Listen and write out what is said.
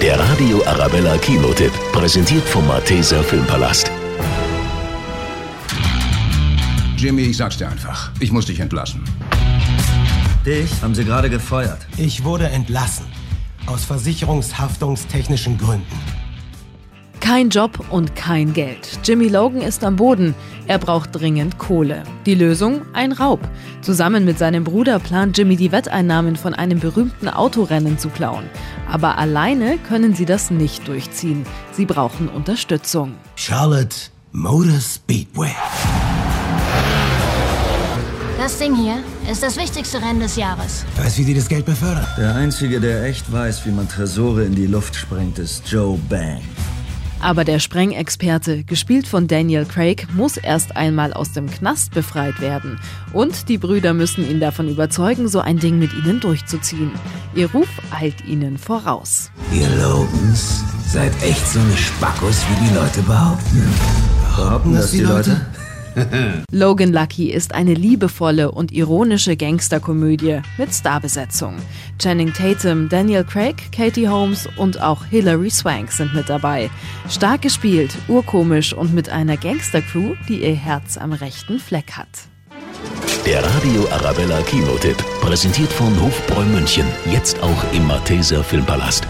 Der Radio Arabella Kinotipp, präsentiert vom Malteser Filmpalast. Jimmy, ich sag's dir einfach. Ich muss dich entlassen. Dich haben sie gerade gefeuert. Ich wurde entlassen. Aus versicherungshaftungstechnischen Gründen. Kein Job und kein Geld. Jimmy Logan ist am Boden. Er braucht dringend Kohle. Die Lösung? Ein Raub. Zusammen mit seinem Bruder plant Jimmy die Wetteinnahmen von einem berühmten Autorennen zu klauen. Aber alleine können sie das nicht durchziehen. Sie brauchen Unterstützung. Charlotte Motor Speedway. Das Ding hier ist das wichtigste Rennen des Jahres. Weiß, wie die das Geld befördern. Der Einzige, der echt weiß, wie man Tresore in die Luft sprengt, ist Joe Bang. Aber der Sprengexperte, gespielt von Daniel Craig, muss erst einmal aus dem Knast befreit werden. Und die Brüder müssen ihn davon überzeugen, so ein Ding mit ihnen durchzuziehen. Ihr Ruf eilt ihnen voraus. Ihr Logans seid echt so eine Spackos, wie die Leute behaupten. Behaupten das die Leute? Logan Lucky ist eine liebevolle und ironische Gangsterkomödie mit Starbesetzung. Channing Tatum, Daniel Craig, Katie Holmes und auch Hilary Swank sind mit dabei. Stark gespielt, urkomisch und mit einer Gangstercrew, die ihr Herz am rechten Fleck hat. Der Radio Arabella Kinotipp, präsentiert von Hofbräu München, jetzt auch im Malteser Filmpalast.